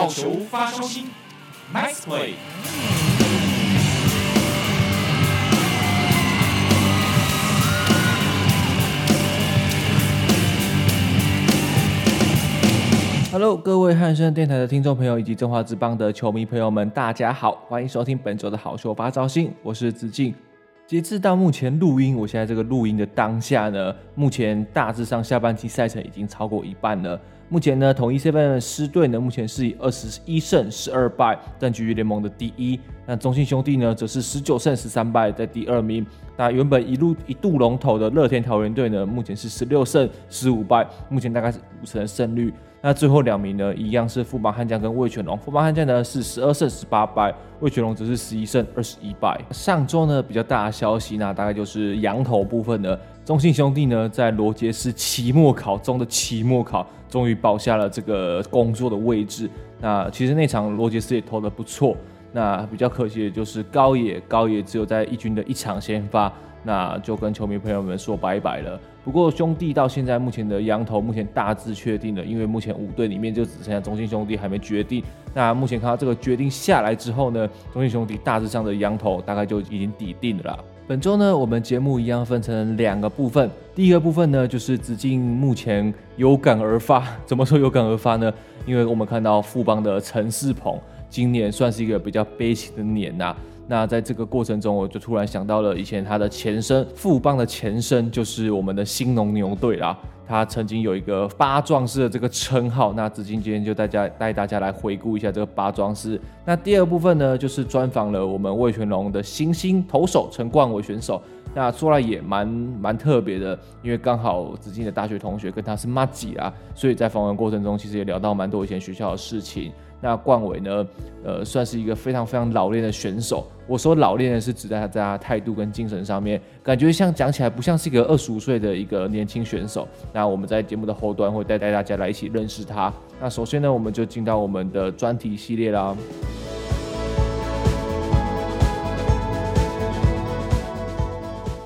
好球发烧星，Nice play。Hello，各位汉声电台的听众朋友以及中华职棒的球迷朋友们，大家好，欢迎收听本周的好球发烧星，我是子敬。截至到目前录音，我现在这个录音的当下呢，目前大致上下半季赛程已经超过一半了。目前呢，统一狮队的狮队呢，目前是以二十一胜十二败占据联盟的第一。那中信兄弟呢，则是十九胜十三败在第二名。那原本一路一度龙头的乐天桃园队呢，目前是十六胜十五败，目前大概是五成的胜率。那最后两名呢，一样是富邦悍将跟味全龙。富邦悍将呢是十二胜十八败，味全龙则是十一胜二十一败。上周呢比较大的消息，那大概就是羊头部分的中信兄弟呢，在罗杰斯期末考中的期末考，终于保下了这个工作的位置。那其实那场罗杰斯也投得不错。那比较可惜的就是高野，高野只有在一军的一场先发。那就跟球迷朋友们说拜拜了。不过兄弟到现在目前的羊头目前大致确定了，因为目前五队里面就只剩下中信兄弟还没决定。那目前看到这个决定下来之后呢，中信兄弟大致上的羊头大概就已经底定了。本周呢，我们节目一样分成两个部分。第一个部分呢，就是子敬目前有感而发。怎么说有感而发呢？因为我们看到富邦的陈世鹏今年算是一个比较悲情的年呐、那在这个过程中，我就突然想到了以前他的前身富邦的前身就是我们的新农牛队啦。他曾经有一个八壮士的这个称号。那子敬今天就大家带大家来回顾一下这个八壮士。那第二部分呢，就是专访了我们味全龙的新星投手陈冠伟选手。那说来也蛮蛮特别的，因为刚好子敬的大学同学跟他是麻吉啊，所以在访问过程中其实也聊到蛮多以前学校的事情。那冠伟呢，呃，算是一个非常非常老练的选手。我说老练的是指在他在他态度跟精神上面，感觉像讲起来不像是一个二十五岁的一个年轻选手。那我们在节目的后端会带带大家来一起认识他。那首先呢，我们就进到我们的专题系列啦。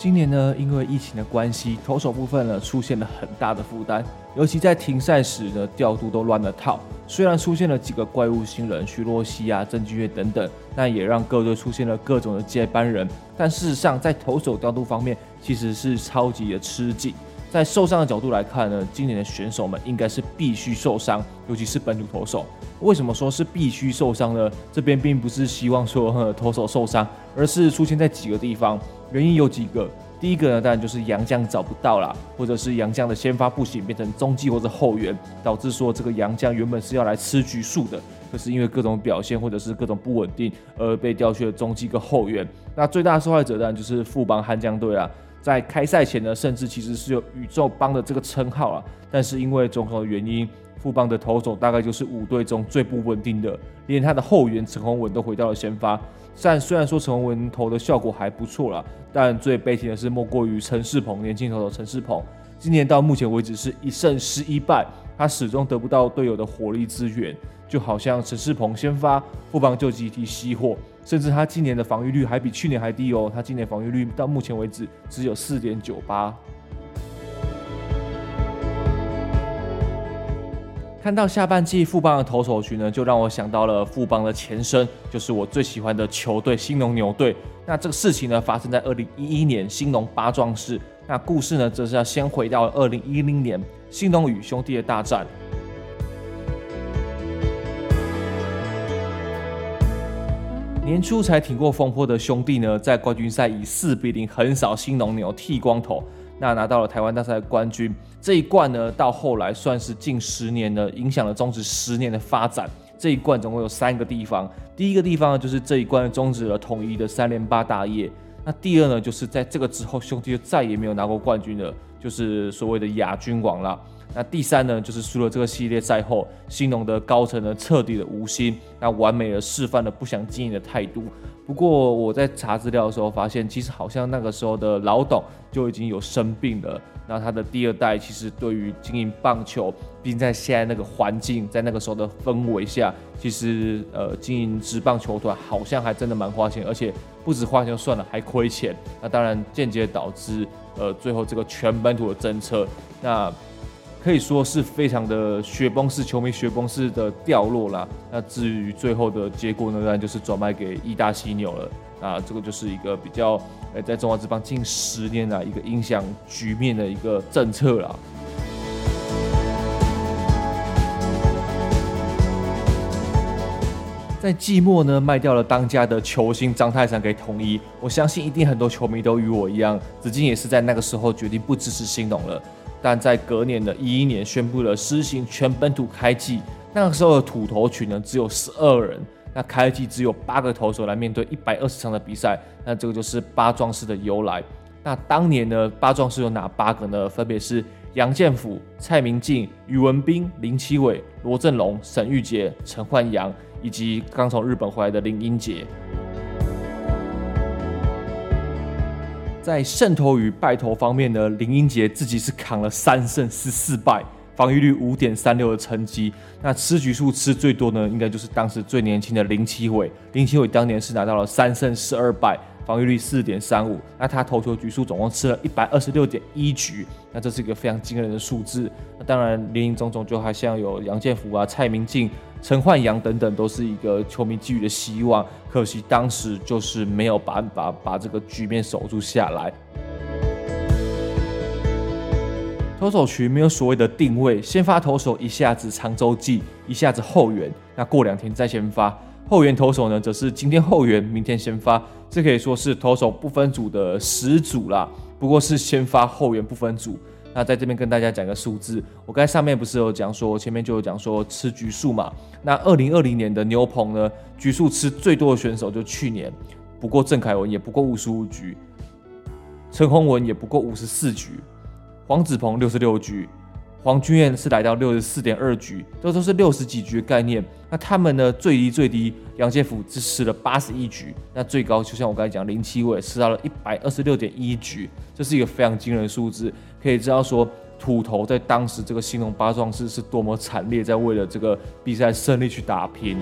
今年呢，因为疫情的关系，投手部分呢出现了很大的负担，尤其在停赛时呢，调度都乱了套。虽然出现了几个怪物新人，徐若熙啊、曾峻岳等等，但也让各队出现了各种的接班人。但事实上，在投手调度方面，其实是超级的吃紧。在受伤的角度来看呢，今年的选手们应该是必须受伤，尤其是本土投手。为什么说是必须受伤呢？这边并不是希望说投手受伤，而是出现在几个地方。原因有几个，第一个呢，当然就是洋将找不到啦，或者是洋将的先发不行，变成中继或者后援，导致说这个洋将原本是要来吃局数的，可是因为各种表现或者是各种不稳定而被调去了中继跟后援。那最大的受害者当然就是富邦悍将队啊，在开赛前呢，甚至其实是有宇宙帮的这个称号啊，但是因为种种的原因，富邦的投手大概就是五队中最不稳定的，连他的后援陈宏文都回到了先发。但虽然说陈宏文投的效果还不错啦，但最悲情的是莫过于陈世鹏，年轻投手陈世鹏，今年到目前为止是一胜十一败，他始终得不到队友的火力支援，就好像陈世鹏先发，富邦就集体熄火，甚至他今年的防御率还比去年还低哦，他今年防御率到目前为止只有四点九八。看到下半季富邦的投手群呢，就让我想到了富邦的前身，就是我最喜欢的球队新农牛队。那这个事情呢，发生在二零一一年兴农八壮士。那故事呢，则是要先回到二零一零年兴农与兄弟的大战。年初才挺过风波的兄弟呢，在冠军赛以四比零横扫兴农牛，剃光头。那拿到了台湾大赛的冠军，这一冠呢，到后来算是近十年呢影响了中职十年的发展。这一冠总共有三个地方，第一个地方呢，就是这一冠终止了统一的三连八大业。那第二呢，就是在这个之后，兄弟就再也没有拿过冠军了，就是所谓的亚军王了。那第三呢，就是输了这个系列赛后，兴农的高层呢彻底的无心，那完美的示范了不想经营的态度。不过我在查资料的时候发现，其实好像那个时候的老董就已经有生病了。那他的第二代其实对于经营棒球，毕竟在现在那个环境，在那个时候的氛围下，其实呃经营职棒球团好像还真的蛮花钱，而且不止花钱算了，还亏钱。那当然间接导致呃最后这个全本土的政策。那可以说是非常的雪崩式球迷雪崩式的掉落啦。那至于最后的结果呢，当然就是转卖给意大犀牛了。啊，这个就是一个比较，呃，在中华职棒近十年来一个影响局面的一个政策啦。在季末呢，卖掉了当家的球星张泰山给统一。我相信一定很多球迷都与我一样，子敬也是在那个时候决定不支持兴农了。但在隔年的一一年，宣布了实行全本土开季。那个时候的土头群呢，只有十二人。那开季只有八个投手来面对一百二十场的比赛。那这个就是八壮士的由来。那当年呢，八壮士有哪八个呢？分别是杨建福、蔡明进、宇文斌、林奇伟、罗振龙、沈玉杰、陈焕阳。以及刚从日本回来的林英杰，在胜投与败投方面呢，林英杰自己是扛了三胜十四败，防御率五点三六的成绩。那吃局数吃最多呢，应该就是当时最年轻的林奇伟。林奇伟当年是拿到了三胜十二败。防御率四点三五，那他投球局数总共吃了一百二十六点一局，那这是一个非常惊人的数字。那当然，林林总总就还像有杨建福啊、蔡明进、陈焕阳等等，都是一个球迷寄予的希望。可惜当时就是没有办法把这个局面守住下来。投手群没有所谓的定位，先发投手一下子长洲际，一下子后援，那过两天再先发。后援投手呢，则是今天后援，明天先发，这可以说是投手不分组的始祖啦。不过是先发后援不分组。那在这边跟大家讲个数字，我刚才上面不是有讲说，前面就有讲说吃局数嘛。那二零二零年的牛棚呢，局数吃最多的选手就去年，不过郑凯文也不过五十五局，陈宏文也不过五十四局，黄子鹏六十六局。黄君彦是来到六十四点二局，这都是六十几局的概念。那他们呢？最低最低，杨建福只吃了八十一局。那最高，就像我刚才讲，林七伟吃到了一百二十六点一局，这是一个非常惊人的数字。可以知道说，土头在当时这个兴农八壮士是多么惨烈，在为了这个比赛胜利去打拼。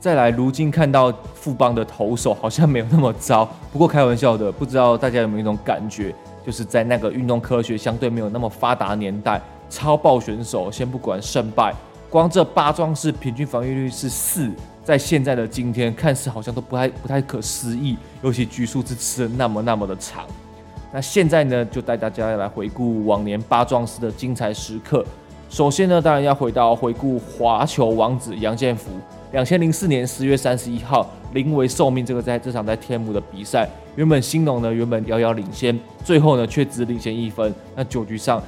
再来，如今看到富邦的投手好像没有那么糟。不过开玩笑的，不知道大家有没有一种感觉，就是在那个运动科学相对没有那么发达年代，超爆选手先不管胜败，光这八壮士平均防御率是四，在现在的今天看似好像都不太不太可思议，尤其局数是吃的那么那么的长。那现在呢，就带大家来回顾往年八壮士的精彩时刻。首先呢，当然要回到回顾华球王子杨建福。两千零四年十月三十一号，临危受命，这个在这场在天母的比赛，原本兴农呢原本遥遥领先，最后呢却只领先一分。那九局上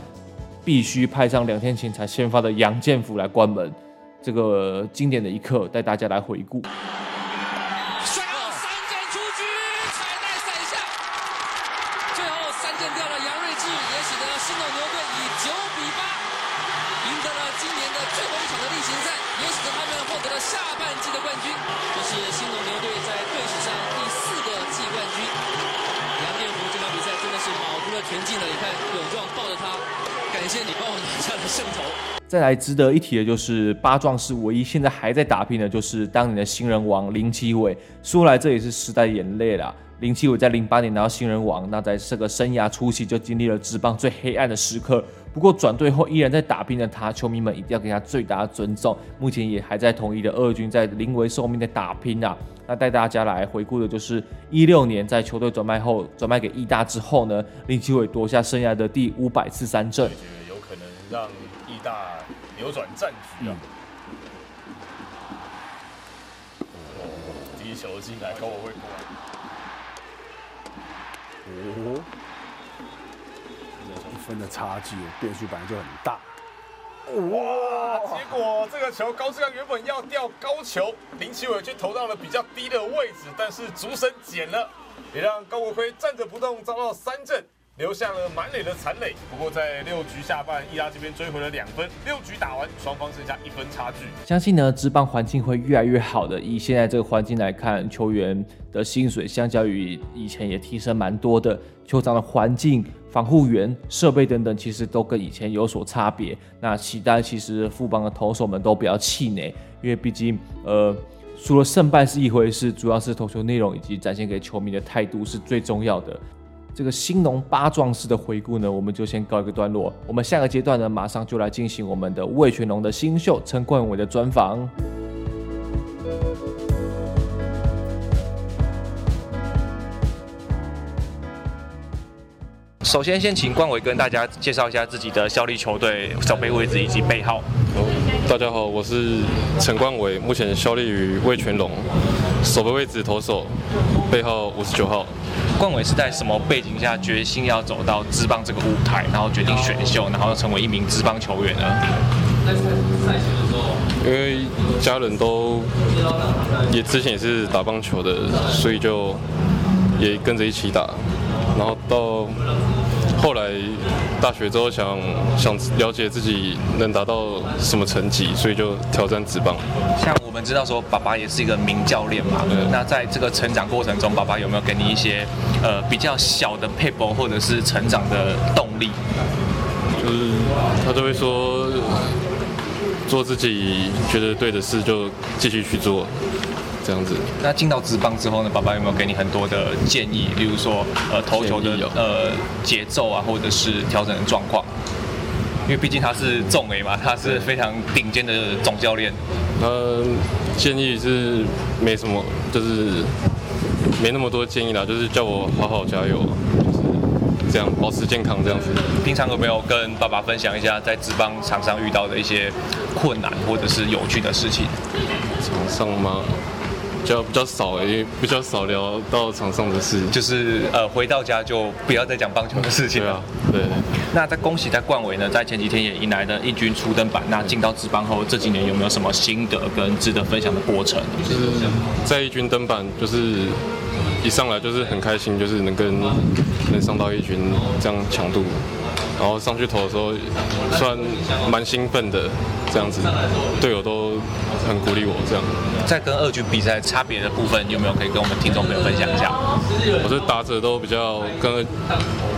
必须派上两天前才先发的杨建福来关门，这个经典的一刻带大家来回顾。最后三振出局，彩带闪下，最后三振掉了杨瑞智，也使得新农牛队以九比八赢得了今年的最后一场的例行赛，也使得他们获得了下半季的冠军，这是新农牛队在队史上第四个季冠军。杨建湖这场比赛真的是卯足了全劲的，你看有壮抱着他，感谢你帮我拿下了胜头。再来值得一提的就是八壮士唯一现在还在打拼的，就是当年的新人王林奇伟。说来这也是时代眼泪啦。林奇伟在零八年拿到新人王，那在这个生涯初期就经历了职棒最黑暗的时刻，不过转队后依然在打拼的他，球迷们一定要给他最大的尊重。目前也还在统一的二军，在临危受命的打拼啊。那带大家来回顾的就是一六年在球队转卖后，转卖给义大之后呢，林奇伟夺下生涯的第五百次三振。有可能让义大。扭转战局啊！第一球进来，高我会过来。哦，一分的差距，变数本来就很大。哇！结果这个球高志刚原本要吊高球，林奇伟却投到了比较低的位置，但是竹绳捡了，也让高国辉站着不动，遭到三振。留下了满垒的残垒，不过在六局下半，伊拉这边追回了两分。六局打完，双方剩下一分差距。相信呢，职棒环境会越来越好的。以现在这个环境来看，球员的薪水相较于以前也提升蛮多的。球场的环境、防护员、设备等等，其实都跟以前有所差别。那期待其实富邦的投手们都不要气馁，因为毕竟呃，输了胜败是一回事，主要是投球内容以及展现给球迷的态度是最重要的。这个兴农八壮士的回顾呢，我们就先告一个段落。我们下个阶段呢，马上就来进行我们的魏全龙的新秀陈冠伟的专访。首先，先请冠伟跟大家介绍一下自己的效力球队、守备位置以及背号。大家好，我是陈冠伟，目前效力于味全龙，守备位置投手，背号五十九号。冠伟是在什么背景下决心要走到职棒这个舞台，然后决定选秀，然后成为一名职棒球员呢？因为家人都也之前也是打棒球的，所以就也跟着一起打，然后到。后来大学之后想想了解自己能达到什么成绩，所以就挑战职棒。像我们知道说，爸爸也是一个名教练嘛。那在这个成长过程中，爸爸有没有给你一些呃比较小的撇步或者是成长的动力？就是他都会说，做自己觉得对的事就继续去做。这样子，那进到职棒之后呢？爸爸有没有给你很多的建议？例如说，呃，投球的呃节奏啊，或者是调整的状况。因为毕竟他是重 A 嘛，他是非常顶尖的总教练。呃，建议是没什么，就是没那么多建议啦，就是叫我好好加油，就是这样保持健康这样子。平常有没有跟爸爸分享一下在职棒场上遇到的一些困难或者是有趣的事情？场上吗？比较比较少哎，因为比较少聊到场上的事，就是呃回到家就不要再讲棒球的事情了。对啊，对。那在恭喜在冠伟呢，在前几天也迎来了一军初登板。那进到职棒后，这几年有没有什么心得跟值得分享的过程？就是在一军登板，就是一上来就是很开心，就是能跟能上到一军这样强度。然后上去投的时候，算蛮兴奋的，这样子，队友都很鼓励我这样。在跟二军比赛差别的部分，有没有可以跟我们听众朋友分享一下？我是打者都比较跟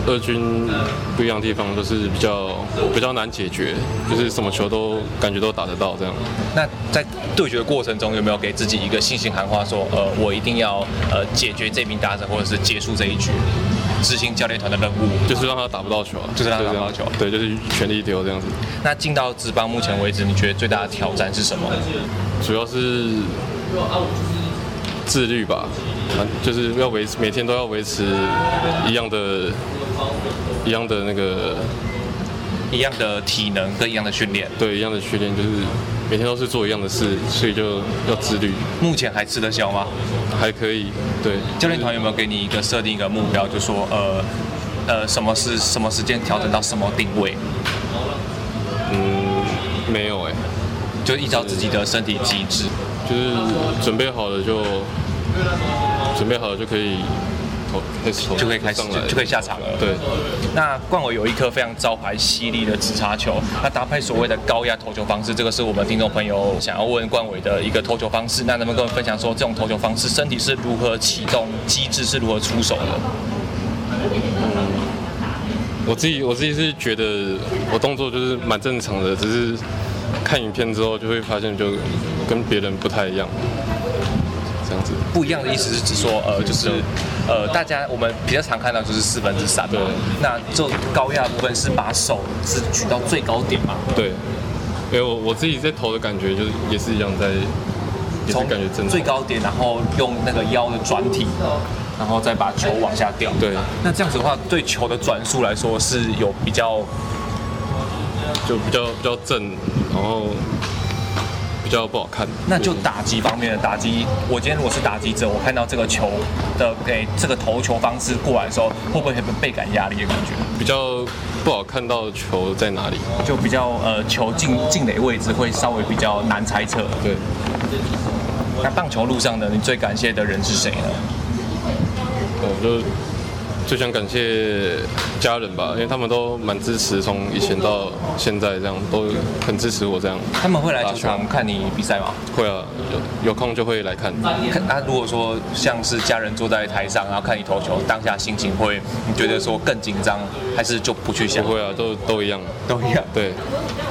二军不一样的地方，就是比较比较难解决，就是什么球都感觉都打得到这样。那在对决的过程中，有没有给自己一个信心喊话，说呃我一定要呃解决这名打者，或者是结束这一局？执行教练团的任务，就是让他打不到球，就是让他打不到球，对，就是全力丢这样子。那进到职棒目前为止，你觉得最大的挑战是什么？主要是自律吧，就是要维持每天都要维持一样的、一样的那个、一样的体能跟一样的训练。对，一样的训练就是。每天都是做一样的事，所以就要自律。目前还吃得消吗？还可以。对，教练团有没有给你一个设定一个目标，就说呃呃什么是什么时间调整到什么定位？嗯，没有哎、欸，就依照自己的身体机制，就是准备好了就准备好了就可以。就可以开始，就可以下场了。对，那冠伟有一颗非常招牌犀利的直插球，那搭配所谓的高压投球方式，这个是我们听众朋友想要问冠伟的一个投球方式。那能不能跟我们分享说，这种投球方式身体是如何启动，机制是如何出手的？嗯，我自己我自己是觉得我动作就是蛮正常的，只是看影片之后就会发现就跟别人不太一样。这样子不一样的意思是指说，呃，就是，呃，大家我们比较常看到就是四分之三嘛。对。那就高压部分是把手是举到最高点嘛？对。因为我我自己在投的感觉就是也是一样在，也是感觉正最高点，然后用那个腰的转体，然后再把球往下掉。对。那这样子的话，对球的转速来说是有比较，就比较比较正，然后。比较不好看。那就打击方面的打击，我今天如果是打击者，我看到这个球的给这个投球方式过来的时候，会不会很倍感压力的感觉？比较不好看到球在哪里，就比较呃球进进垒位置会稍微比较难猜测。对。那棒球路上的，你最感谢的人是谁呢？我就。就想感谢家人吧，因为他们都蛮支持，从以前到现在这样都很支持我这样。他们会来球场看你比赛吗？会啊，有有空就会来看。那啊，如果说像是家人坐在台上，然后看你投球，当下心情会你觉得说更紧张，还是就不去想？不会啊，都都一样，都一样。对，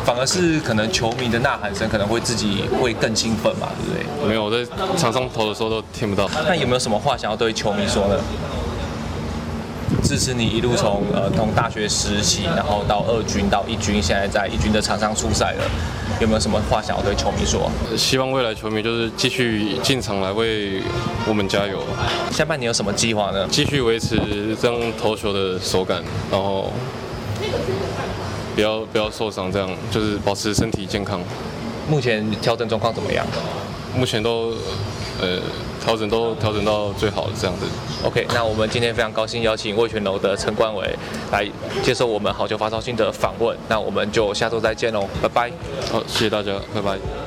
反而是可能球迷的呐喊声可能会自己会更兴奋嘛，对不对？没有，我在场上投的时候都听不到。那有没有什么话想要对球迷说呢？支持你一路从呃从大学时期，然后到二军到一军，现在在一军的场上出赛了，有没有什么话想要对球迷说？希望未来球迷就是继续进场来为我们加油。下半年有什么计划呢？继续维持这样投球的手感，然后不要不要受伤，这样就是保持身体健康。目前调整状况怎么样？目前都呃。调整都调整到最好的这样子。OK，那我们今天非常高兴邀请味全楼的陈冠伟来接受我们好球发烧星的访问。那我们就下周再见喽，拜拜。好，谢谢大家，拜拜。